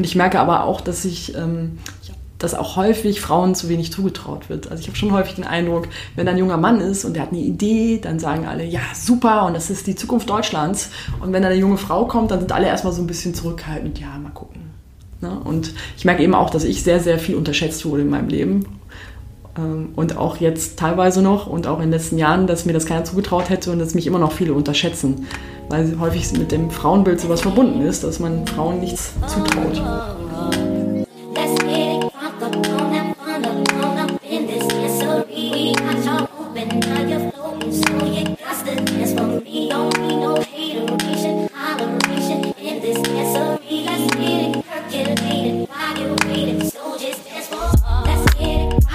Und ich merke aber auch, dass ich, ähm, dass auch häufig Frauen zu wenig zugetraut wird. Also ich habe schon häufig den Eindruck, wenn ein junger Mann ist und der hat eine Idee, dann sagen alle, ja, super, und das ist die Zukunft Deutschlands. Und wenn dann eine junge Frau kommt, dann sind alle erstmal so ein bisschen zurückhaltend, ja, mal gucken. Ne? Und ich merke eben auch, dass ich sehr, sehr viel unterschätzt wurde in meinem Leben und auch jetzt teilweise noch und auch in den letzten Jahren, dass mir das keiner zugetraut hätte und dass mich immer noch viele unterschätzen, weil häufig mit dem Frauenbild sowas verbunden ist, dass man Frauen nichts zutraut.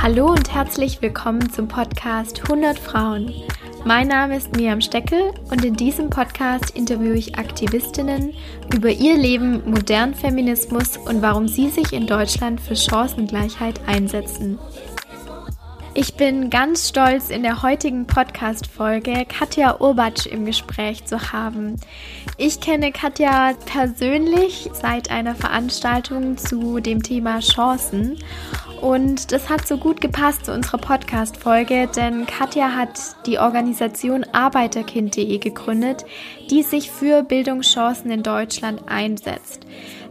Hallo und herzlich willkommen zum Podcast 100 Frauen. Mein Name ist Miriam Steckel und in diesem Podcast interviewe ich Aktivistinnen über ihr Leben, modernen Feminismus und warum sie sich in Deutschland für Chancengleichheit einsetzen. Ich bin ganz stolz, in der heutigen Podcast-Folge Katja Urbatsch im Gespräch zu haben. Ich kenne Katja persönlich seit einer Veranstaltung zu dem Thema Chancen und das hat so gut gepasst zu unserer Podcast-Folge, denn Katja hat die Organisation Arbeiterkind.de gegründet, die sich für Bildungschancen in Deutschland einsetzt.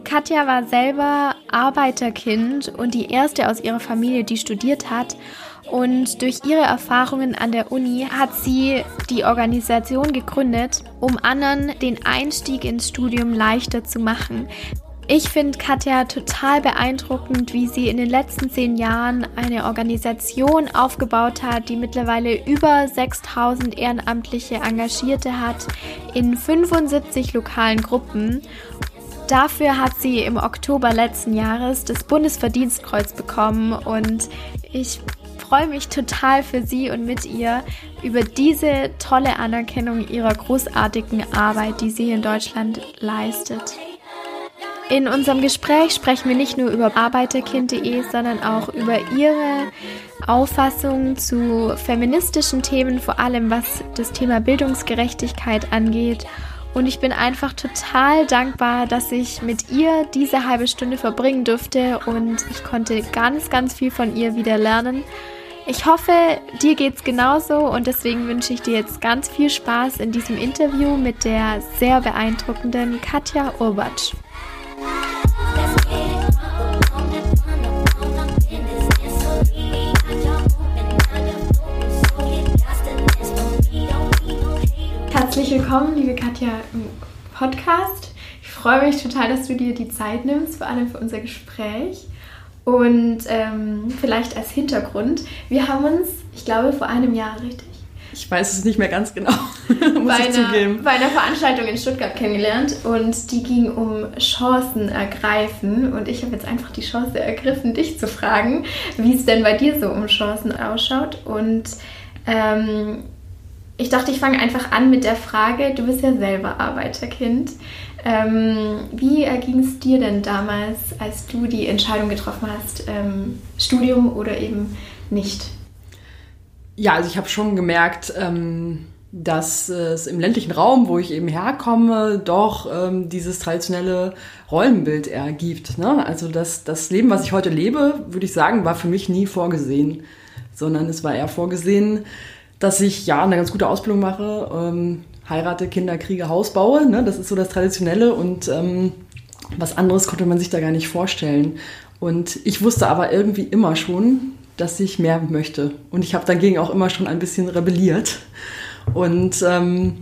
Katja war selber Arbeiterkind und die erste aus ihrer Familie, die studiert hat und durch ihre Erfahrungen an der Uni hat sie die Organisation gegründet, um anderen den Einstieg ins Studium leichter zu machen. Ich finde Katja total beeindruckend, wie sie in den letzten zehn Jahren eine Organisation aufgebaut hat, die mittlerweile über 6000 ehrenamtliche Engagierte hat in 75 lokalen Gruppen. Dafür hat sie im Oktober letzten Jahres das Bundesverdienstkreuz bekommen und ich freue mich total für Sie und mit ihr über diese tolle Anerkennung ihrer großartigen Arbeit, die sie in Deutschland leistet. In unserem Gespräch sprechen wir nicht nur über Arbeiterkind.de, sondern auch über ihre Auffassung zu feministischen Themen, vor allem was das Thema Bildungsgerechtigkeit angeht. Und ich bin einfach total dankbar, dass ich mit ihr diese halbe Stunde verbringen durfte und ich konnte ganz, ganz viel von ihr wieder lernen. Ich hoffe, dir geht's genauso und deswegen wünsche ich dir jetzt ganz viel Spaß in diesem Interview mit der sehr beeindruckenden Katja Urbatsch. Herzlich willkommen, liebe Katja, im Podcast. Ich freue mich total, dass du dir die Zeit nimmst, vor allem für unser Gespräch. Und ähm, vielleicht als Hintergrund, wir haben uns, ich glaube, vor einem Jahr richtig. Ich weiß es nicht mehr ganz genau, muss bei, ich einer, zugeben. bei einer Veranstaltung in Stuttgart kennengelernt und die ging um Chancen ergreifen. Und ich habe jetzt einfach die Chance ergriffen, dich zu fragen, wie es denn bei dir so um Chancen ausschaut. Und ähm, ich dachte, ich fange einfach an mit der Frage, du bist ja selber Arbeiterkind. Ähm, wie erging es dir denn damals, als du die Entscheidung getroffen hast, ähm, Studium oder eben nicht? Ja, also ich habe schon gemerkt, ähm, dass es im ländlichen Raum, wo ich eben herkomme, doch ähm, dieses traditionelle Rollenbild ergibt. Ne? Also das, das Leben, was ich heute lebe, würde ich sagen, war für mich nie vorgesehen, sondern es war eher vorgesehen, dass ich ja eine ganz gute Ausbildung mache, ähm, heirate, Kinder kriege, Haus baue. Ne? Das ist so das Traditionelle und ähm, was anderes konnte man sich da gar nicht vorstellen. Und ich wusste aber irgendwie immer schon, dass ich mehr möchte. Und ich habe dagegen auch immer schon ein bisschen rebelliert. Und ähm,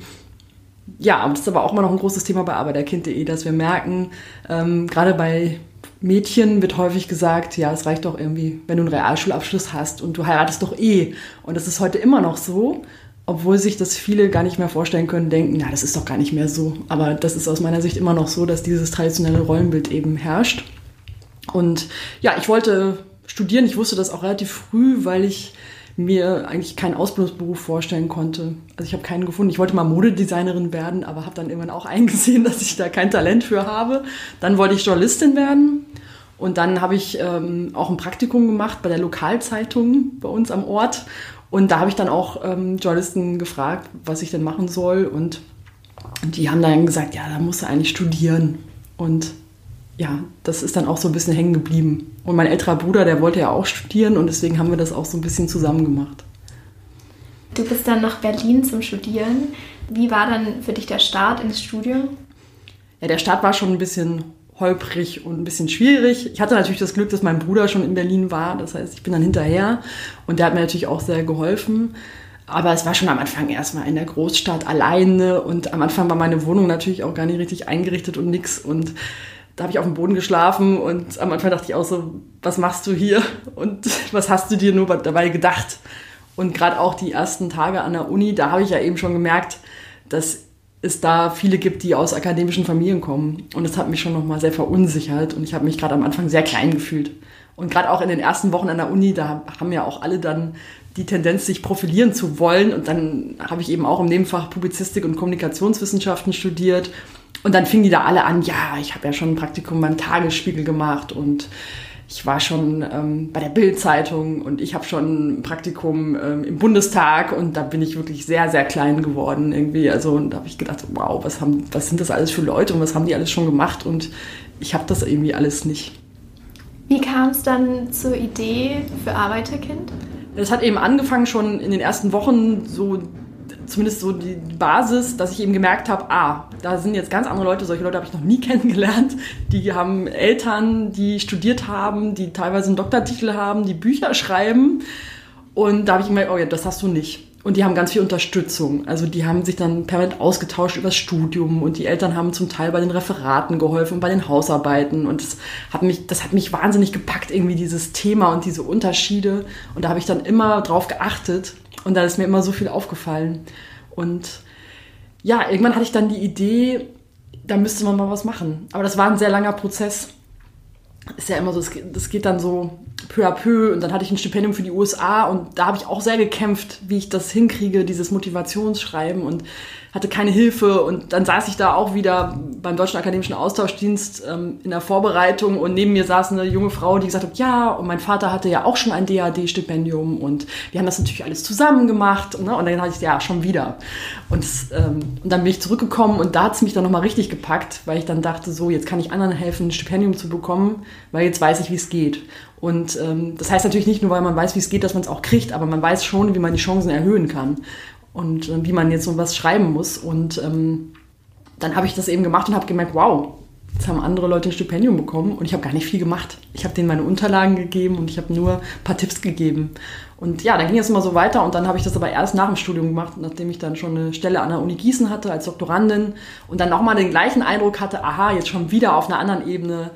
ja, das ist aber auch immer noch ein großes Thema bei Arbeiterkind.de, dass wir merken, ähm, gerade bei Mädchen wird häufig gesagt, ja, es reicht doch irgendwie, wenn du einen Realschulabschluss hast und du heiratest doch eh. Und das ist heute immer noch so, obwohl sich das viele gar nicht mehr vorstellen können, denken, ja, das ist doch gar nicht mehr so. Aber das ist aus meiner Sicht immer noch so, dass dieses traditionelle Rollenbild eben herrscht. Und ja, ich wollte studieren. Ich wusste das auch relativ früh, weil ich mir eigentlich keinen Ausbildungsberuf vorstellen konnte. Also ich habe keinen gefunden. Ich wollte mal Modedesignerin werden, aber habe dann irgendwann auch eingesehen, dass ich da kein Talent für habe. Dann wollte ich Journalistin werden und dann habe ich ähm, auch ein Praktikum gemacht bei der Lokalzeitung bei uns am Ort. Und da habe ich dann auch ähm, Journalisten gefragt, was ich denn machen soll. Und die haben dann gesagt, ja, da musst du eigentlich studieren. Und ja, das ist dann auch so ein bisschen hängen geblieben. Und mein älterer Bruder, der wollte ja auch studieren und deswegen haben wir das auch so ein bisschen zusammen gemacht. Du bist dann nach Berlin zum Studieren. Wie war dann für dich der Start ins Studium? Ja, der Start war schon ein bisschen holprig und ein bisschen schwierig. Ich hatte natürlich das Glück, dass mein Bruder schon in Berlin war. Das heißt, ich bin dann hinterher und der hat mir natürlich auch sehr geholfen. Aber es war schon am Anfang erstmal in der Großstadt alleine und am Anfang war meine Wohnung natürlich auch gar nicht richtig eingerichtet und nix. Und da habe ich auf dem Boden geschlafen und am Anfang dachte ich auch so, was machst du hier und was hast du dir nur dabei gedacht? Und gerade auch die ersten Tage an der Uni, da habe ich ja eben schon gemerkt, dass es da viele gibt, die aus akademischen Familien kommen. Und das hat mich schon nochmal sehr verunsichert und ich habe mich gerade am Anfang sehr klein gefühlt. Und gerade auch in den ersten Wochen an der Uni, da haben ja auch alle dann die Tendenz, sich profilieren zu wollen. Und dann habe ich eben auch im Nebenfach Publizistik und Kommunikationswissenschaften studiert und dann fingen die da alle an, ja, ich habe ja schon ein Praktikum beim Tagesspiegel gemacht und ich war schon ähm, bei der Bild-Zeitung und ich habe schon ein Praktikum ähm, im Bundestag und da bin ich wirklich sehr, sehr klein geworden irgendwie. Also und da habe ich gedacht, wow, was, haben, was sind das alles für Leute und was haben die alles schon gemacht und ich habe das irgendwie alles nicht. Wie kam es dann zur Idee für Arbeiterkind? Es hat eben angefangen schon in den ersten Wochen so zumindest so die Basis, dass ich eben gemerkt habe, ah, da sind jetzt ganz andere Leute, solche Leute habe ich noch nie kennengelernt. Die haben Eltern, die studiert haben, die teilweise einen Doktortitel haben, die Bücher schreiben. Und da habe ich gemerkt, oh ja, das hast du nicht. Und die haben ganz viel Unterstützung. Also die haben sich dann permanent ausgetauscht über das Studium und die Eltern haben zum Teil bei den Referaten geholfen und bei den Hausarbeiten. Und das hat mich, das hat mich wahnsinnig gepackt, irgendwie dieses Thema und diese Unterschiede. Und da habe ich dann immer drauf geachtet, und da ist mir immer so viel aufgefallen. Und ja, irgendwann hatte ich dann die Idee, da müsste man mal was machen. Aber das war ein sehr langer Prozess. Ist ja immer so, das geht dann so peu à peu. Und dann hatte ich ein Stipendium für die USA und da habe ich auch sehr gekämpft, wie ich das hinkriege, dieses Motivationsschreiben. Und hatte keine Hilfe und dann saß ich da auch wieder beim Deutschen Akademischen Austauschdienst ähm, in der Vorbereitung und neben mir saß eine junge Frau, die gesagt hat, ja, und mein Vater hatte ja auch schon ein DAD-Stipendium und wir haben das natürlich alles zusammen gemacht ne? und dann hatte ich, ja, schon wieder. Und, ähm, und dann bin ich zurückgekommen und da hat es mich dann nochmal richtig gepackt, weil ich dann dachte, so, jetzt kann ich anderen helfen, ein Stipendium zu bekommen, weil jetzt weiß ich, wie es geht. Und ähm, das heißt natürlich nicht nur, weil man weiß, wie es geht, dass man es auch kriegt, aber man weiß schon, wie man die Chancen erhöhen kann und äh, wie man jetzt so was schreiben muss. Und ähm, dann habe ich das eben gemacht und habe gemerkt, wow, jetzt haben andere Leute ein Stipendium bekommen und ich habe gar nicht viel gemacht. Ich habe denen meine Unterlagen gegeben und ich habe nur ein paar Tipps gegeben. Und ja, dann ging es immer so weiter und dann habe ich das aber erst nach dem Studium gemacht, nachdem ich dann schon eine Stelle an der Uni Gießen hatte als Doktorandin und dann nochmal den gleichen Eindruck hatte, aha, jetzt schon wieder auf einer anderen Ebene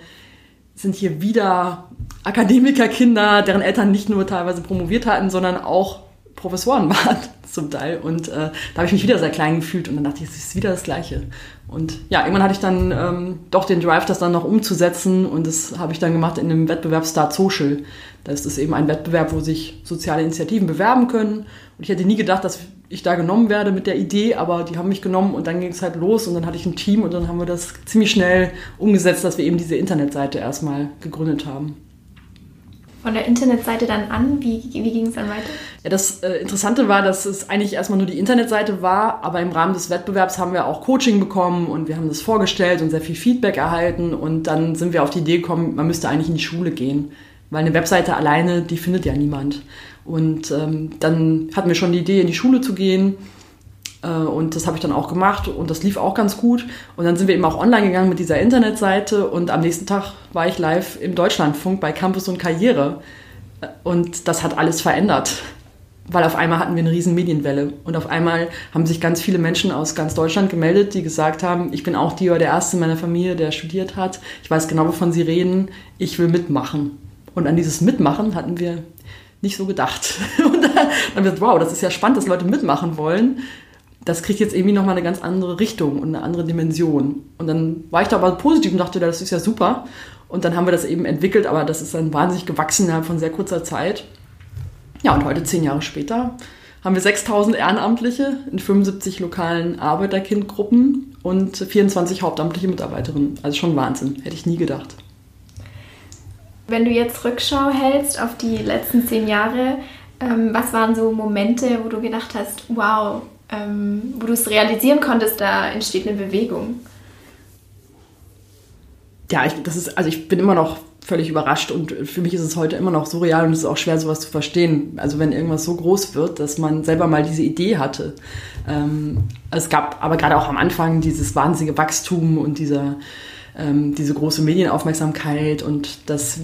sind hier wieder Akademikerkinder, deren Eltern nicht nur teilweise promoviert hatten, sondern auch Professoren waren zum Teil. Und äh, da habe ich mich wieder sehr klein gefühlt und dann dachte ich, es ist wieder das Gleiche. Und ja, irgendwann hatte ich dann ähm, doch den Drive, das dann noch umzusetzen und das habe ich dann gemacht in dem Wettbewerb Start Social. Da ist eben ein Wettbewerb, wo sich soziale Initiativen bewerben können. Und ich hätte nie gedacht, dass ich da genommen werde mit der Idee, aber die haben mich genommen und dann ging es halt los und dann hatte ich ein Team und dann haben wir das ziemlich schnell umgesetzt, dass wir eben diese Internetseite erstmal gegründet haben von der Internetseite dann an? Wie, wie ging es dann weiter? Ja, das äh, Interessante war, dass es eigentlich erstmal nur die Internetseite war, aber im Rahmen des Wettbewerbs haben wir auch Coaching bekommen und wir haben das vorgestellt und sehr viel Feedback erhalten und dann sind wir auf die Idee gekommen, man müsste eigentlich in die Schule gehen, weil eine Webseite alleine, die findet ja niemand. Und ähm, dann hatten wir schon die Idee, in die Schule zu gehen äh, und das habe ich dann auch gemacht und das lief auch ganz gut. Und dann sind wir eben auch online gegangen mit dieser Internetseite und am nächsten Tag war ich live im Deutschlandfunk bei Campus und Karriere. Und das hat alles verändert, weil auf einmal hatten wir eine riesen Medienwelle und auf einmal haben sich ganz viele Menschen aus ganz Deutschland gemeldet, die gesagt haben, ich bin auch die oder der Erste in meiner Familie, der studiert hat. Ich weiß genau, wovon sie reden. Ich will mitmachen. Und an dieses Mitmachen hatten wir nicht so gedacht. Und dann haben wir gesagt, wow, das ist ja spannend, dass Leute mitmachen wollen das kriegt jetzt irgendwie nochmal eine ganz andere Richtung und eine andere Dimension. Und dann war ich da aber positiv und dachte, das ist ja super. Und dann haben wir das eben entwickelt, aber das ist dann wahnsinnig gewachsen innerhalb von sehr kurzer Zeit. Ja, und heute, zehn Jahre später, haben wir 6000 Ehrenamtliche in 75 lokalen Arbeiterkindgruppen und 24 hauptamtliche Mitarbeiterinnen. Also schon Wahnsinn, hätte ich nie gedacht. Wenn du jetzt Rückschau hältst auf die letzten zehn Jahre, ähm, was waren so Momente, wo du gedacht hast, wow, ähm, wo du es realisieren konntest, da entsteht eine Bewegung? ja, ich, das ist, also ich bin immer noch völlig überrascht und für mich ist es heute immer noch surreal und es ist auch schwer, sowas zu verstehen. Also wenn irgendwas so groß wird, dass man selber mal diese Idee hatte. Ähm, es gab aber gerade auch am Anfang dieses wahnsinnige Wachstum und dieser ähm, diese große Medienaufmerksamkeit und dass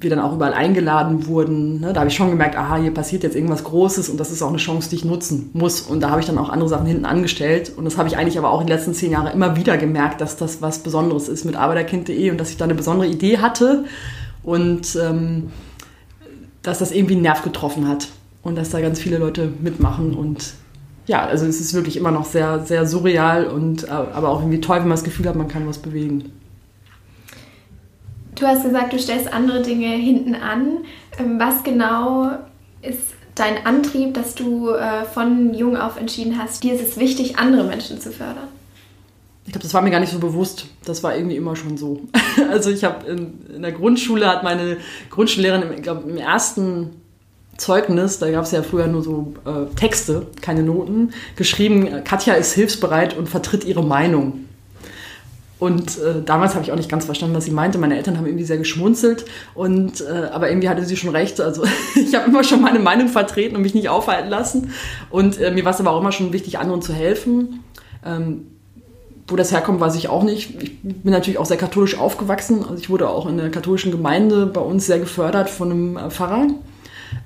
wir dann auch überall eingeladen wurden. Ne? Da habe ich schon gemerkt, aha, hier passiert jetzt irgendwas Großes und das ist auch eine Chance, die ich nutzen muss. Und da habe ich dann auch andere Sachen hinten angestellt. Und das habe ich eigentlich aber auch in den letzten zehn Jahren immer wieder gemerkt, dass das was Besonderes ist mit arbeiterkind.de und dass ich da eine besondere Idee hatte und ähm, dass das irgendwie einen Nerv getroffen hat und dass da ganz viele Leute mitmachen und ja, also es ist wirklich immer noch sehr, sehr surreal und äh, aber auch irgendwie toll, wenn man das Gefühl hat, man kann was bewegen. Du hast gesagt, du stellst andere Dinge hinten an. Ähm, was genau ist dein Antrieb, dass du äh, von jung auf entschieden hast, dir ist es wichtig, andere Menschen zu fördern? Ich glaube, das war mir gar nicht so bewusst. Das war irgendwie immer schon so. Also ich habe in, in, der Grundschule hat meine Grundschullehrerin, ich glaube, im ersten Zeugnis, da gab es ja früher nur so äh, Texte, keine Noten, geschrieben, Katja ist hilfsbereit und vertritt ihre Meinung. Und äh, damals habe ich auch nicht ganz verstanden, was sie meinte. Meine Eltern haben irgendwie sehr geschmunzelt. Und, äh, aber irgendwie hatte sie schon recht. Also ich habe immer schon meine Meinung vertreten und mich nicht aufhalten lassen. Und äh, mir war es aber auch immer schon wichtig, anderen zu helfen. Ähm, wo das herkommt, weiß ich auch nicht. Ich bin natürlich auch sehr katholisch aufgewachsen. Also ich wurde auch in der katholischen Gemeinde bei uns sehr gefördert von einem äh, Pfarrer.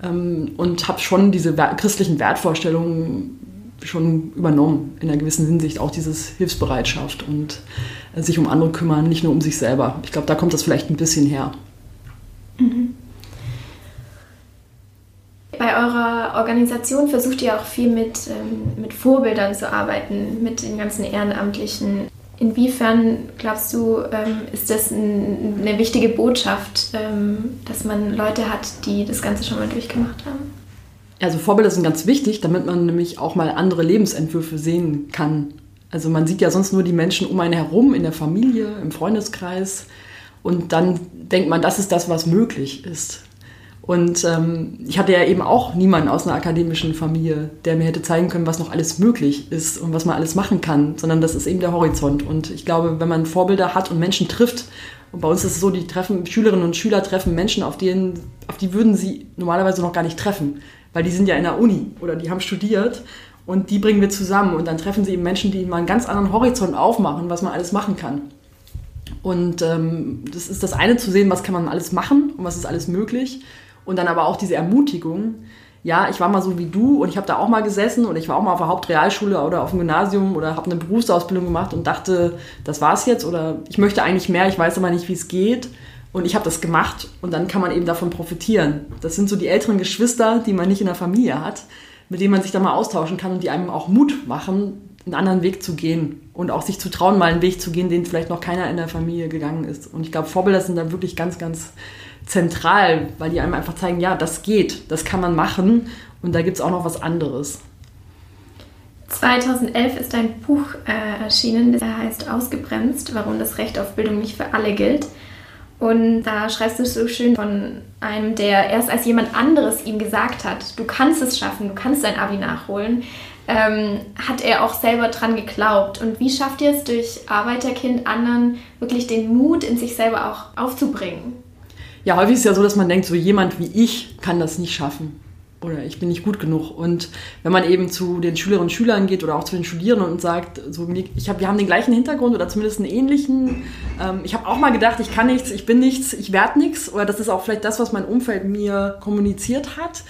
Ähm, und habe schon diese christlichen Wertvorstellungen schon übernommen, in einer gewissen Hinsicht auch dieses Hilfsbereitschaft und äh, sich um andere kümmern, nicht nur um sich selber. Ich glaube, da kommt das vielleicht ein bisschen her. Mhm. Bei eurer Organisation versucht ihr auch viel mit, ähm, mit Vorbildern zu arbeiten, mit den ganzen Ehrenamtlichen. Inwiefern glaubst du, ähm, ist das ein, eine wichtige Botschaft, ähm, dass man Leute hat, die das Ganze schon mal durchgemacht haben? Also Vorbilder sind ganz wichtig, damit man nämlich auch mal andere Lebensentwürfe sehen kann. Also man sieht ja sonst nur die Menschen um einen herum, in der Familie, im Freundeskreis. Und dann denkt man, das ist das, was möglich ist. Und ähm, ich hatte ja eben auch niemanden aus einer akademischen Familie, der mir hätte zeigen können, was noch alles möglich ist und was man alles machen kann, sondern das ist eben der Horizont. Und ich glaube, wenn man Vorbilder hat und Menschen trifft, und bei uns ist es so, die treffen, Schülerinnen und Schüler treffen Menschen, auf, denen, auf die würden sie normalerweise noch gar nicht treffen weil die sind ja in der Uni oder die haben studiert und die bringen wir zusammen und dann treffen sie eben Menschen, die mal einen ganz anderen Horizont aufmachen, was man alles machen kann. Und ähm, das ist das eine zu sehen, was kann man alles machen und was ist alles möglich. Und dann aber auch diese Ermutigung, ja, ich war mal so wie du und ich habe da auch mal gesessen und ich war auch mal auf der Hauptrealschule oder auf dem Gymnasium oder habe eine Berufsausbildung gemacht und dachte, das war's jetzt oder ich möchte eigentlich mehr, ich weiß aber nicht, wie es geht. Und ich habe das gemacht und dann kann man eben davon profitieren. Das sind so die älteren Geschwister, die man nicht in der Familie hat, mit denen man sich da mal austauschen kann und die einem auch Mut machen, einen anderen Weg zu gehen und auch sich zu trauen, mal einen Weg zu gehen, den vielleicht noch keiner in der Familie gegangen ist. Und ich glaube, Vorbilder sind da wirklich ganz, ganz zentral, weil die einem einfach zeigen, ja, das geht, das kann man machen und da gibt es auch noch was anderes. 2011 ist ein Buch äh, erschienen, das heißt Ausgebremst, warum das Recht auf Bildung nicht für alle gilt. Und da schreibst du so schön von einem, der erst als jemand anderes ihm gesagt hat, du kannst es schaffen, du kannst dein Abi nachholen, ähm, hat er auch selber dran geglaubt. Und wie schafft ihr es durch Arbeiterkind anderen wirklich den Mut in sich selber auch aufzubringen? Ja, häufig ist es ja so, dass man denkt, so jemand wie ich kann das nicht schaffen oder ich bin nicht gut genug. Und wenn man eben zu den Schülerinnen und Schülern geht oder auch zu den Studierenden und sagt, so, ich hab, wir haben den gleichen Hintergrund oder zumindest einen ähnlichen, ähm, ich habe auch mal gedacht, ich kann nichts, ich bin nichts, ich werde nichts, oder das ist auch vielleicht das, was mein Umfeld mir kommuniziert hat.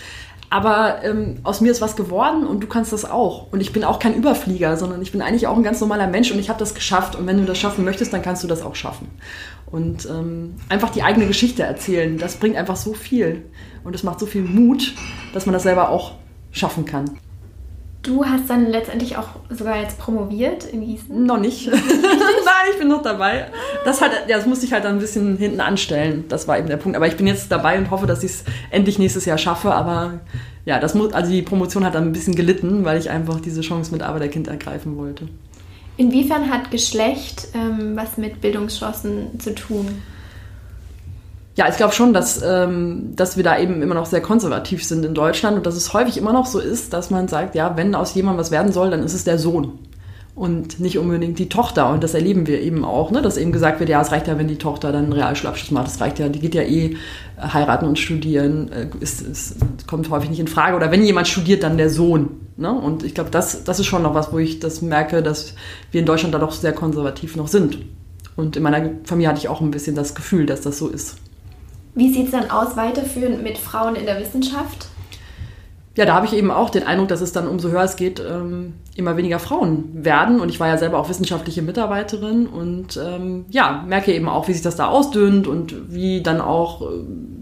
Aber ähm, aus mir ist was geworden und du kannst das auch. Und ich bin auch kein Überflieger, sondern ich bin eigentlich auch ein ganz normaler Mensch und ich habe das geschafft. Und wenn du das schaffen möchtest, dann kannst du das auch schaffen. Und ähm, einfach die eigene Geschichte erzählen, das bringt einfach so viel. Und es macht so viel Mut, dass man das selber auch schaffen kann. Du hast dann letztendlich auch sogar jetzt promoviert in Gießen? Noch nicht. Nein, ich bin noch dabei. Das, halt, ja, das musste ich halt dann ein bisschen hinten anstellen. Das war eben der Punkt. Aber ich bin jetzt dabei und hoffe, dass ich es endlich nächstes Jahr schaffe. Aber ja, das muss, also die Promotion hat dann ein bisschen gelitten, weil ich einfach diese Chance mit Arbeiterkind ergreifen wollte. Inwiefern hat Geschlecht ähm, was mit Bildungschancen zu tun? Ja, ich glaube schon, dass, ähm, dass wir da eben immer noch sehr konservativ sind in Deutschland und dass es häufig immer noch so ist, dass man sagt, ja, wenn aus jemandem was werden soll, dann ist es der Sohn. und nicht unbedingt die Tochter. Und das erleben wir eben auch, ne? dass eben gesagt wird, ja, es reicht ja, wenn die Tochter dann einen Realschulabschluss macht. Das reicht ja, die geht ja eh äh, heiraten und studieren, äh, ist, ist, kommt häufig nicht in Frage. Oder wenn jemand studiert, dann der Sohn. Ne? Und ich glaube, das, das ist schon noch was, wo ich das merke, dass wir in Deutschland da doch sehr konservativ noch sind. Und in meiner Familie hatte ich auch ein bisschen das Gefühl, dass das so ist. Wie sieht es dann aus, weiterführend mit Frauen in der Wissenschaft? ja, da habe ich eben auch den Eindruck, dass es dann umso höher es geht, ähm, immer weniger Frauen werden. Und ich war ja selber auch wissenschaftliche Mitarbeiterin und ähm, ja, merke eben auch, wie sich das da ausdünnt und wie dann auch äh,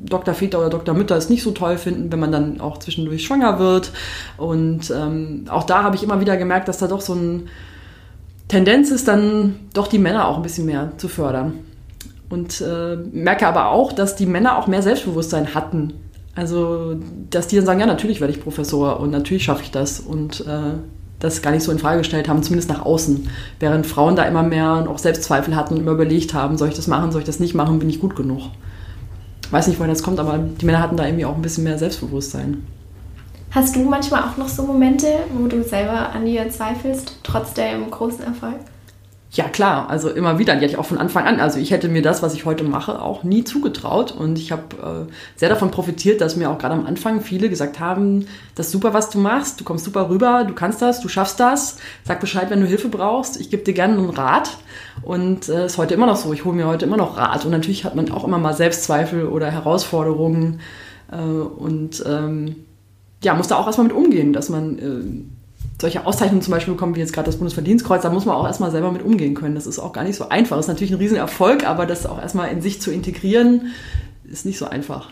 Dr. Väter oder Dr. Mütter es nicht so toll finden, wenn man dann auch zwischendurch schwanger wird. Und ähm, auch da habe ich immer wieder gemerkt, dass da doch so eine Tendenz ist, dann doch die Männer auch ein bisschen mehr zu fördern. Und äh, merke aber auch, dass die Männer auch mehr Selbstbewusstsein hatten also, dass die dann sagen, ja, natürlich werde ich Professor und natürlich schaffe ich das und äh, das gar nicht so in Frage gestellt haben, zumindest nach außen. Während Frauen da immer mehr auch Selbstzweifel hatten und immer überlegt haben, soll ich das machen, soll ich das nicht machen, bin ich gut genug. Weiß nicht, woher das kommt, aber die Männer hatten da irgendwie auch ein bisschen mehr Selbstbewusstsein. Hast du manchmal auch noch so Momente, wo du selber an dir zweifelst, trotz dem großen Erfolg? Ja, klar, also immer wieder. Die hatte ich auch von Anfang an. Also ich hätte mir das, was ich heute mache, auch nie zugetraut. Und ich habe äh, sehr davon profitiert, dass mir auch gerade am Anfang viele gesagt haben, das ist super, was du machst, du kommst super rüber, du kannst das, du schaffst das, sag Bescheid, wenn du Hilfe brauchst, ich gebe dir gerne einen Rat. Und es äh, ist heute immer noch so, ich hole mir heute immer noch Rat. Und natürlich hat man auch immer mal Selbstzweifel oder Herausforderungen. Äh, und ähm, ja, muss da auch erstmal mit umgehen, dass man äh, solche Auszeichnungen zum Beispiel bekommen, wie jetzt gerade das Bundesverdienstkreuz, da muss man auch erstmal selber mit umgehen können. Das ist auch gar nicht so einfach. Das ist natürlich ein Riesenerfolg, aber das auch erstmal in sich zu integrieren, ist nicht so einfach.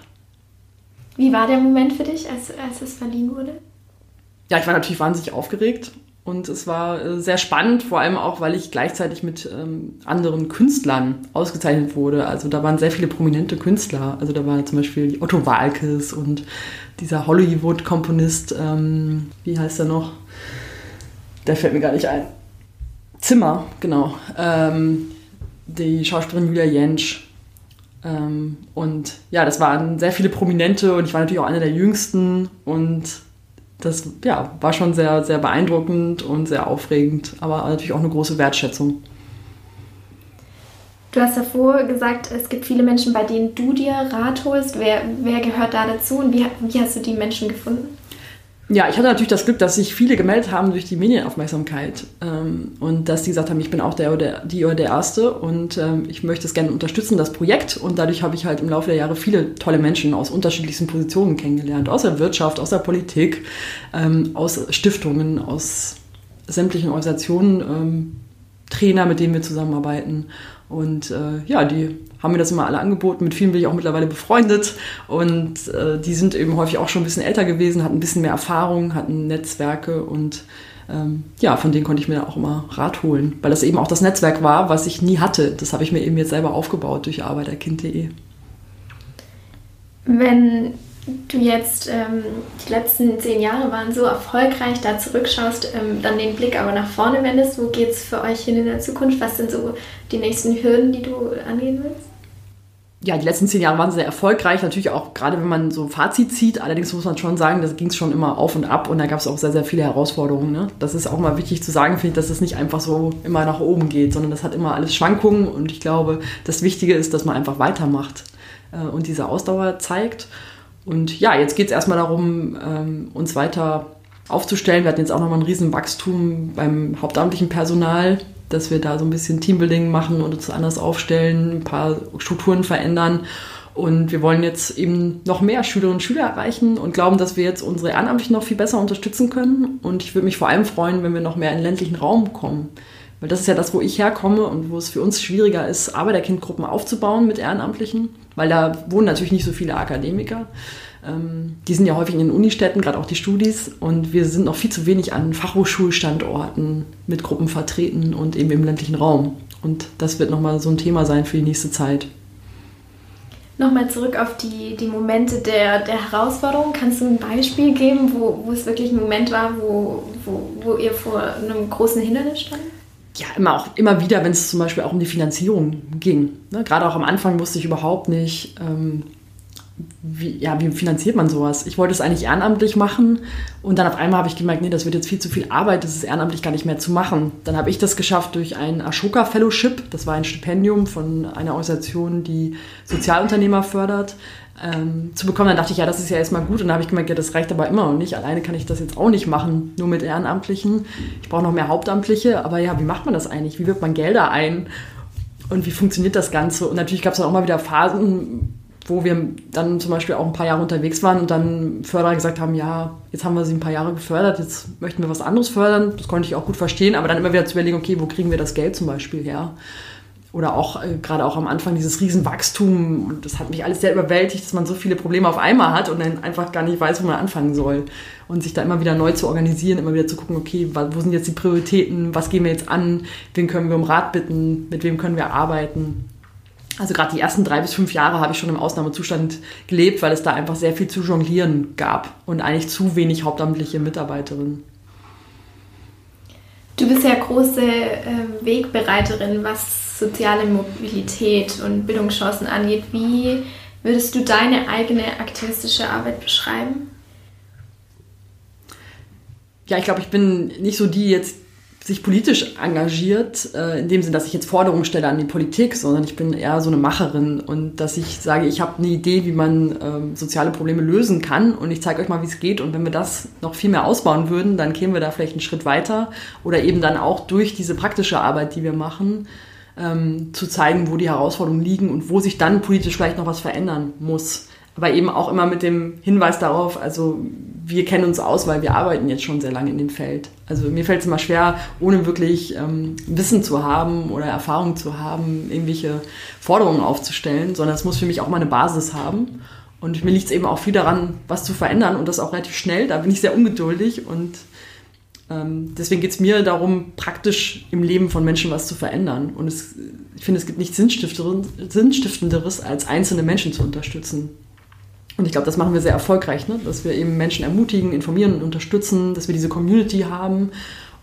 Wie war der Moment für dich, als, als es verliehen wurde? Ja, ich war natürlich wahnsinnig aufgeregt und es war äh, sehr spannend, vor allem auch, weil ich gleichzeitig mit ähm, anderen Künstlern ausgezeichnet wurde. Also da waren sehr viele prominente Künstler. Also da war zum Beispiel Otto Walkes und dieser Hollywood-Komponist, ähm, wie heißt er noch? Der fällt mir gar nicht ein. Zimmer, genau. Ähm, die Schauspielerin Julia Jentsch. Ähm, und ja, das waren sehr viele Prominente und ich war natürlich auch eine der jüngsten und das ja, war schon sehr, sehr beeindruckend und sehr aufregend, aber natürlich auch eine große Wertschätzung. Du hast davor gesagt, es gibt viele Menschen, bei denen du dir Rat holst. Wer, wer gehört da dazu und wie, wie hast du die Menschen gefunden? Ja, ich hatte natürlich das Glück, dass sich viele gemeldet haben durch die Medienaufmerksamkeit ähm, und dass die gesagt haben, ich bin auch der oder die oder der Erste und ähm, ich möchte es gerne unterstützen, das Projekt. Und dadurch habe ich halt im Laufe der Jahre viele tolle Menschen aus unterschiedlichsten Positionen kennengelernt, aus der Wirtschaft, aus der Politik, ähm, aus Stiftungen, aus sämtlichen Organisationen, ähm, Trainer, mit denen wir zusammenarbeiten. Und äh, ja, die haben mir das immer alle angeboten. Mit vielen bin ich auch mittlerweile befreundet. Und äh, die sind eben häufig auch schon ein bisschen älter gewesen, hatten ein bisschen mehr Erfahrung, hatten Netzwerke und ähm, ja, von denen konnte ich mir auch immer Rat holen, weil das eben auch das Netzwerk war, was ich nie hatte. Das habe ich mir eben jetzt selber aufgebaut durch arbeiterkind.de. Wenn du jetzt ähm, die letzten zehn Jahre waren so erfolgreich, da zurückschaust, ähm, dann den Blick aber nach vorne wendest, wo geht es für euch hin in der Zukunft? Was sind so die nächsten Hürden, die du angehen willst? Ja, die letzten zehn Jahre waren sehr erfolgreich, natürlich auch gerade wenn man so ein Fazit zieht. Allerdings muss man schon sagen, das ging es schon immer auf und ab und da gab es auch sehr, sehr viele Herausforderungen. Ne? Das ist auch mal wichtig zu sagen, finde ich, dass es nicht einfach so immer nach oben geht, sondern das hat immer alles Schwankungen und ich glaube, das Wichtige ist, dass man einfach weitermacht äh, und diese Ausdauer zeigt. Und ja, jetzt geht es erstmal darum, ähm, uns weiter aufzustellen. Wir hatten jetzt auch nochmal ein Riesenwachstum beim hauptamtlichen Personal, dass wir da so ein bisschen Teambuilding machen und uns anders aufstellen, ein paar Strukturen verändern. Und wir wollen jetzt eben noch mehr Schülerinnen und Schüler erreichen und glauben, dass wir jetzt unsere Ehrenamtlichen noch viel besser unterstützen können. Und ich würde mich vor allem freuen, wenn wir noch mehr in den ländlichen Raum kommen. Weil das ist ja das, wo ich herkomme und wo es für uns schwieriger ist, Arbeiterkindgruppen aufzubauen mit Ehrenamtlichen, weil da wohnen natürlich nicht so viele Akademiker. Ähm, die sind ja häufig in den Unistädten, gerade auch die Studis, und wir sind noch viel zu wenig an Fachhochschulstandorten mit Gruppen vertreten und eben im ländlichen Raum. Und das wird nochmal so ein Thema sein für die nächste Zeit. Nochmal zurück auf die, die Momente der, der Herausforderung. Kannst du ein Beispiel geben, wo, wo es wirklich ein Moment war, wo, wo, wo ihr vor einem großen Hindernis stand? Ja, immer auch immer wieder, wenn es zum Beispiel auch um die Finanzierung ging. Ne? Gerade auch am Anfang wusste ich überhaupt nicht, ähm, wie, ja, wie finanziert man sowas? Ich wollte es eigentlich ehrenamtlich machen und dann auf einmal habe ich gemerkt, nee, das wird jetzt viel zu viel Arbeit, das ist ehrenamtlich gar nicht mehr zu machen. Dann habe ich das geschafft durch ein Ashoka Fellowship, das war ein Stipendium von einer Organisation, die Sozialunternehmer fördert, ähm, zu bekommen. Dann dachte ich, ja, das ist ja erstmal gut und dann habe ich gemerkt, ja, das reicht aber immer noch nicht. Alleine kann ich das jetzt auch nicht machen, nur mit Ehrenamtlichen. Ich brauche noch mehr Hauptamtliche, aber ja, wie macht man das eigentlich? Wie wirkt man Gelder ein? Und wie funktioniert das Ganze? Und natürlich gab es dann auch mal wieder Phasen, wo wir dann zum Beispiel auch ein paar Jahre unterwegs waren und dann Förderer gesagt haben, ja, jetzt haben wir sie ein paar Jahre gefördert, jetzt möchten wir was anderes fördern. Das konnte ich auch gut verstehen, aber dann immer wieder zu überlegen, okay, wo kriegen wir das Geld zum Beispiel her? Oder auch äh, gerade auch am Anfang dieses Riesenwachstum. Und das hat mich alles sehr überwältigt, dass man so viele Probleme auf einmal hat und dann einfach gar nicht weiß, wo man anfangen soll. Und sich da immer wieder neu zu organisieren, immer wieder zu gucken, okay, wo sind jetzt die Prioritäten, was gehen wir jetzt an, wen können wir um Rat bitten, mit wem können wir arbeiten. Also gerade die ersten drei bis fünf Jahre habe ich schon im Ausnahmezustand gelebt, weil es da einfach sehr viel zu jonglieren gab und eigentlich zu wenig hauptamtliche Mitarbeiterinnen. Du bist ja große äh, Wegbereiterin, was soziale Mobilität und Bildungschancen angeht. Wie würdest du deine eigene aktivistische Arbeit beschreiben? Ja, ich glaube, ich bin nicht so die jetzt sich politisch engagiert, äh, in dem Sinn, dass ich jetzt Forderungen stelle an die Politik, sondern ich bin eher so eine Macherin und dass ich sage, ich habe eine Idee, wie man ähm, soziale Probleme lösen kann und ich zeige euch mal, wie es geht und wenn wir das noch viel mehr ausbauen würden, dann kämen wir da vielleicht einen Schritt weiter oder eben dann auch durch diese praktische Arbeit, die wir machen, ähm, zu zeigen, wo die Herausforderungen liegen und wo sich dann politisch vielleicht noch was verändern muss. Aber eben auch immer mit dem Hinweis darauf, also wir kennen uns aus, weil wir arbeiten jetzt schon sehr lange in dem Feld. Also mir fällt es immer schwer, ohne wirklich ähm, Wissen zu haben oder Erfahrung zu haben, irgendwelche Forderungen aufzustellen, sondern es muss für mich auch mal eine Basis haben. Und mir liegt es eben auch viel daran, was zu verändern und das auch relativ schnell. Da bin ich sehr ungeduldig und ähm, deswegen geht es mir darum, praktisch im Leben von Menschen was zu verändern. Und es, ich finde, es gibt nichts Sinnstiftenderes, als einzelne Menschen zu unterstützen. Und ich glaube, das machen wir sehr erfolgreich, ne? dass wir eben Menschen ermutigen, informieren und unterstützen, dass wir diese Community haben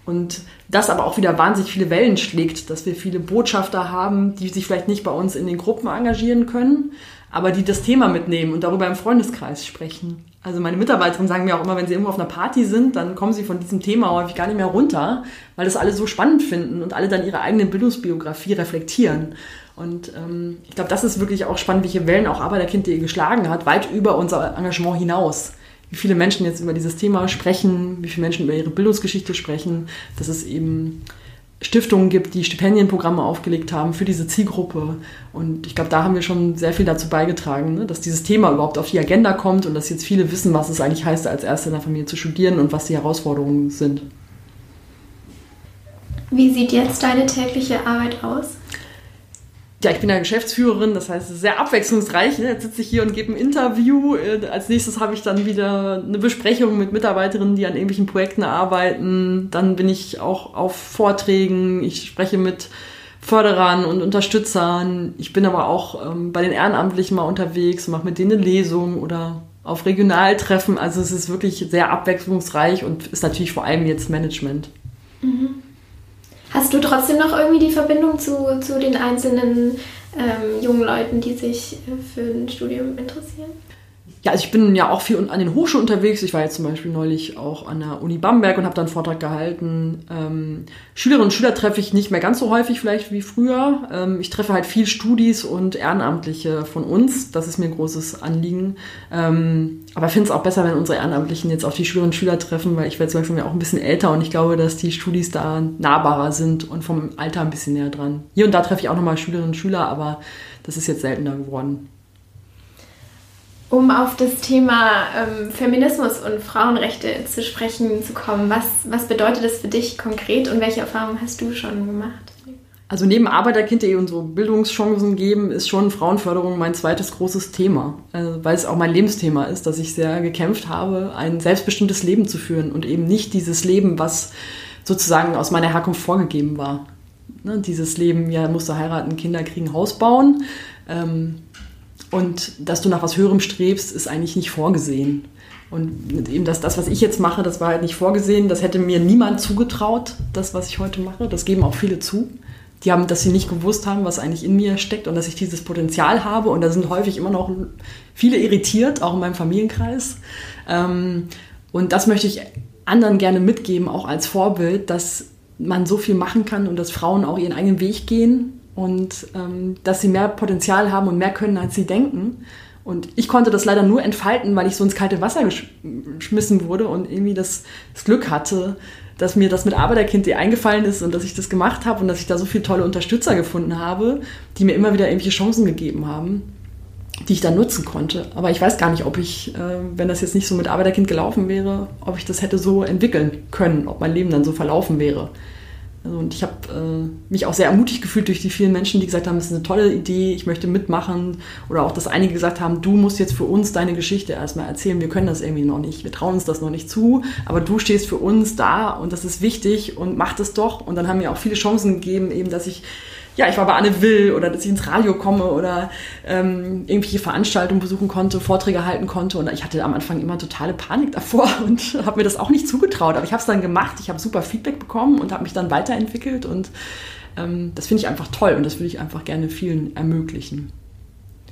und das aber auch wieder wahnsinnig viele Wellen schlägt, dass wir viele Botschafter haben, die sich vielleicht nicht bei uns in den Gruppen engagieren können, aber die das Thema mitnehmen und darüber im Freundeskreis sprechen. Also meine Mitarbeiterinnen sagen mir auch immer, wenn sie irgendwo auf einer Party sind, dann kommen sie von diesem Thema häufig gar nicht mehr runter, weil das alle so spannend finden und alle dann ihre eigene Bildungsbiografie reflektieren. Und ähm, ich glaube, das ist wirklich auch spannend, welche Wellen auch Arbeiterkind.de geschlagen hat, weit über unser Engagement hinaus. Wie viele Menschen jetzt über dieses Thema sprechen, wie viele Menschen über ihre Bildungsgeschichte sprechen, dass es eben Stiftungen gibt, die Stipendienprogramme aufgelegt haben für diese Zielgruppe. Und ich glaube, da haben wir schon sehr viel dazu beigetragen, ne? dass dieses Thema überhaupt auf die Agenda kommt und dass jetzt viele wissen, was es eigentlich heißt, als Erste in der Familie zu studieren und was die Herausforderungen sind. Wie sieht jetzt deine tägliche Arbeit aus? Ja, ich bin ja Geschäftsführerin, das heißt, es ist sehr abwechslungsreich. Ne? Jetzt sitze ich hier und gebe ein Interview. Äh, als nächstes habe ich dann wieder eine Besprechung mit Mitarbeiterinnen, die an irgendwelchen Projekten arbeiten. Dann bin ich auch auf Vorträgen. Ich spreche mit Förderern und Unterstützern. Ich bin aber auch ähm, bei den Ehrenamtlichen mal unterwegs mache mit denen eine Lesung oder auf Regionaltreffen. Also es ist wirklich sehr abwechslungsreich und ist natürlich vor allem jetzt Management. Mhm. Hast du trotzdem noch irgendwie die Verbindung zu, zu den einzelnen ähm, jungen Leuten, die sich äh, für ein Studium interessieren? Ja, also ich bin ja auch viel an den Hochschulen unterwegs. Ich war jetzt zum Beispiel neulich auch an der Uni Bamberg und habe da einen Vortrag gehalten. Ähm, Schülerinnen und Schüler treffe ich nicht mehr ganz so häufig vielleicht wie früher. Ähm, ich treffe halt viel Studis und Ehrenamtliche von uns. Das ist mir ein großes Anliegen. Ähm, aber ich finde es auch besser, wenn unsere Ehrenamtlichen jetzt auch die Schülerinnen und Schüler treffen, weil ich werde zum Beispiel auch ein bisschen älter und ich glaube, dass die Studis da nahbarer sind und vom Alter ein bisschen näher dran. Hier und da treffe ich auch nochmal Schülerinnen und Schüler, aber das ist jetzt seltener geworden. Um auf das Thema ähm, Feminismus und Frauenrechte zu sprechen zu kommen, was, was bedeutet das für dich konkret und welche Erfahrungen hast du schon gemacht? Also neben Arbeiterkind.de und so Bildungschancen geben, ist schon Frauenförderung mein zweites großes Thema, also weil es auch mein Lebensthema ist, dass ich sehr gekämpft habe, ein selbstbestimmtes Leben zu führen und eben nicht dieses Leben, was sozusagen aus meiner Herkunft vorgegeben war. Ne, dieses Leben, ja, musst du heiraten, Kinder kriegen, Haus bauen. Ähm, und dass du nach was Höherem strebst, ist eigentlich nicht vorgesehen. Und eben das, das, was ich jetzt mache, das war halt nicht vorgesehen. Das hätte mir niemand zugetraut, das, was ich heute mache. Das geben auch viele zu, die haben, dass sie nicht gewusst haben, was eigentlich in mir steckt und dass ich dieses Potenzial habe. Und da sind häufig immer noch viele irritiert, auch in meinem Familienkreis. Ähm, und das möchte ich anderen gerne mitgeben, auch als Vorbild, dass man so viel machen kann und dass Frauen auch ihren eigenen Weg gehen und ähm, dass sie mehr Potenzial haben und mehr können, als sie denken. Und ich konnte das leider nur entfalten, weil ich so ins kalte Wasser geschmissen wurde und irgendwie das, das Glück hatte, dass mir das mit Arbeiterkind.de eingefallen ist und dass ich das gemacht habe und dass ich da so viele tolle Unterstützer gefunden habe, die mir immer wieder irgendwelche Chancen gegeben haben, die ich dann nutzen konnte. Aber ich weiß gar nicht, ob ich, äh, wenn das jetzt nicht so mit Arbeiterkind gelaufen wäre, ob ich das hätte so entwickeln können, ob mein Leben dann so verlaufen wäre. Also, und ich habe äh, mich auch sehr ermutigt gefühlt durch die vielen Menschen, die gesagt haben, das ist eine tolle Idee, ich möchte mitmachen. Oder auch, dass einige gesagt haben, du musst jetzt für uns deine Geschichte erstmal erzählen, wir können das irgendwie noch nicht, wir trauen uns das noch nicht zu, aber du stehst für uns da und das ist wichtig und mach das doch. Und dann haben mir auch viele Chancen gegeben, eben, dass ich ja, ich war bei Anne Will oder dass ich ins Radio komme oder ähm, irgendwelche Veranstaltungen besuchen konnte, Vorträge halten konnte. Und ich hatte am Anfang immer totale Panik davor und habe mir das auch nicht zugetraut. Aber ich habe es dann gemacht, ich habe super Feedback bekommen und habe mich dann weiterentwickelt. Und ähm, das finde ich einfach toll und das würde ich einfach gerne vielen ermöglichen.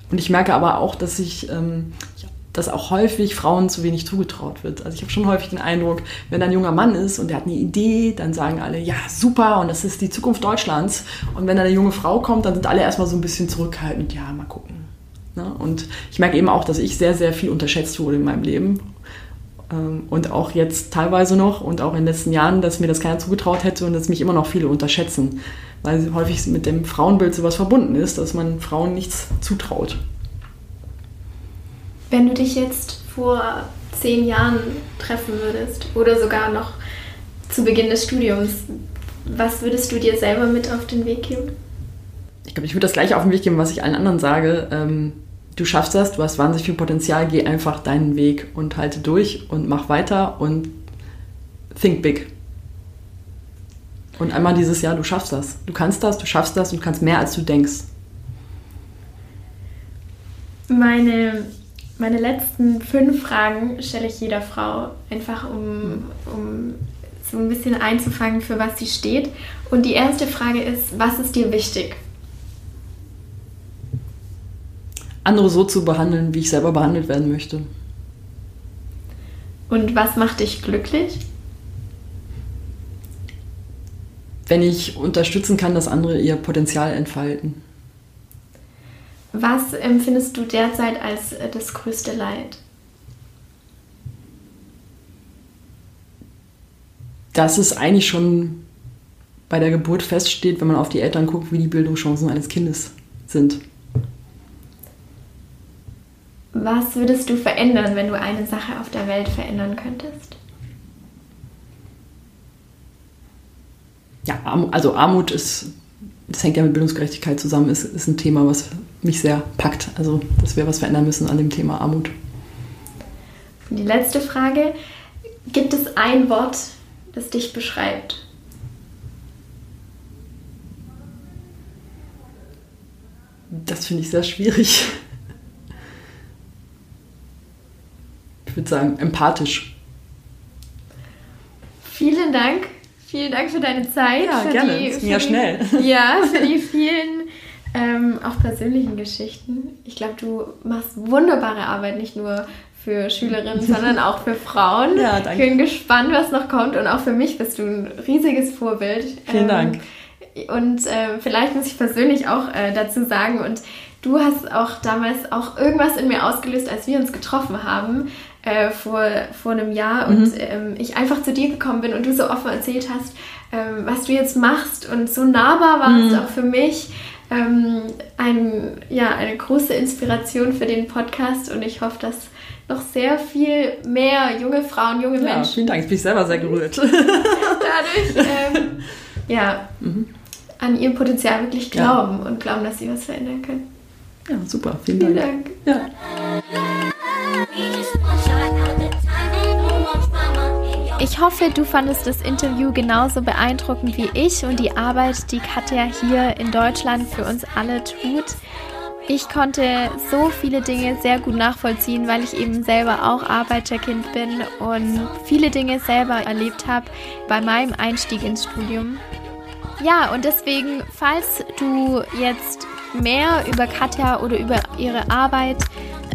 Und ich merke aber auch, dass ich, ähm, ich dass auch häufig Frauen zu wenig zugetraut wird. Also ich habe schon häufig den Eindruck, wenn ein junger Mann ist und der hat eine Idee, dann sagen alle, ja, super, und das ist die Zukunft Deutschlands. Und wenn dann eine junge Frau kommt, dann sind alle erstmal so ein bisschen zurückhaltend, ja, mal gucken. Ne? Und ich merke eben auch, dass ich sehr, sehr viel unterschätzt wurde in meinem Leben. Ähm, und auch jetzt teilweise noch und auch in den letzten Jahren, dass mir das keiner zugetraut hätte und dass mich immer noch viele unterschätzen. Weil häufig mit dem Frauenbild sowas verbunden ist, dass man Frauen nichts zutraut. Wenn du dich jetzt vor zehn Jahren treffen würdest oder sogar noch zu Beginn des Studiums, was würdest du dir selber mit auf den Weg geben? Ich glaube, ich würde das gleiche auf den Weg geben, was ich allen anderen sage. Ähm, du schaffst das, du hast wahnsinnig viel Potenzial, geh einfach deinen Weg und halte durch und mach weiter und think big. Und einmal dieses Jahr, du schaffst das. Du kannst das, du schaffst das und kannst mehr, als du denkst. Meine meine letzten fünf Fragen stelle ich jeder Frau, einfach um, um so ein bisschen einzufangen, für was sie steht. Und die erste Frage ist, was ist dir wichtig? Andere so zu behandeln, wie ich selber behandelt werden möchte. Und was macht dich glücklich? Wenn ich unterstützen kann, dass andere ihr Potenzial entfalten. Was empfindest du derzeit als äh, das größte Leid? Dass es eigentlich schon bei der Geburt feststeht, wenn man auf die Eltern guckt, wie die Bildungschancen eines Kindes sind. Was würdest du verändern, wenn du eine Sache auf der Welt verändern könntest? Ja, also Armut ist, das hängt ja mit Bildungsgerechtigkeit zusammen, ist, ist ein Thema, was mich sehr packt. Also, dass wir was verändern müssen an dem Thema Armut. Und die letzte Frage: Gibt es ein Wort, das dich beschreibt? Das finde ich sehr schwierig. Ich würde sagen, empathisch. Vielen Dank. Vielen Dank für deine Zeit. Ja, gerne. Die, das ja schnell. Ja, für die vielen ähm, auch persönlichen Geschichten. Ich glaube, du machst wunderbare Arbeit, nicht nur für Schülerinnen, sondern auch für Frauen. Ja, danke. Ich bin gespannt, was noch kommt und auch für mich bist du ein riesiges Vorbild. Vielen ähm, Dank. Und äh, vielleicht muss ich persönlich auch äh, dazu sagen, und du hast auch damals auch irgendwas in mir ausgelöst, als wir uns getroffen haben äh, vor, vor einem Jahr mhm. und ähm, ich einfach zu dir gekommen bin und du so offen erzählt hast, ähm, was du jetzt machst und so nahbar warst mhm. auch für mich ähm, ein, ja, eine große Inspiration für den Podcast und ich hoffe, dass noch sehr viel mehr junge Frauen, junge ja, Menschen. Vielen Dank, ich bin selber sehr gerührt. dadurch ähm, ja, mhm. an ihr Potenzial wirklich glauben ja. und glauben, dass sie was verändern können. Ja, super, vielen, vielen Dank. Dank. Ja. Ich hoffe, du fandest das Interview genauso beeindruckend wie ich und die Arbeit, die Katja hier in Deutschland für uns alle tut. Ich konnte so viele Dinge sehr gut nachvollziehen, weil ich eben selber auch Arbeiterkind bin und viele Dinge selber erlebt habe bei meinem Einstieg ins Studium. Ja, und deswegen, falls du jetzt mehr über Katja oder über ihre Arbeit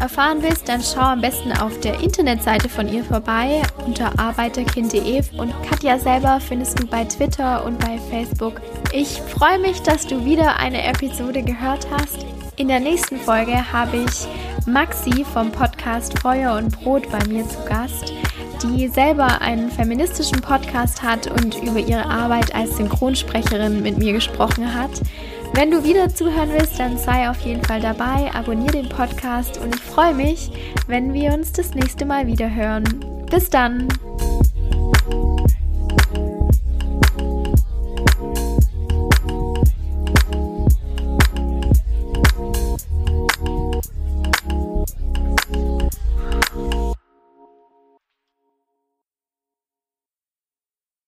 erfahren willst, dann schau am besten auf der Internetseite von ihr vorbei unter arbeiterkind.de und Katja selber findest du bei Twitter und bei Facebook. Ich freue mich, dass du wieder eine Episode gehört hast. In der nächsten Folge habe ich Maxi vom Podcast Feuer und Brot bei mir zu Gast, die selber einen feministischen Podcast hat und über ihre Arbeit als Synchronsprecherin mit mir gesprochen hat. Wenn du wieder zuhören willst, dann sei auf jeden Fall dabei, abonniere den Podcast und ich freue mich, wenn wir uns das nächste Mal wieder hören. Bis dann!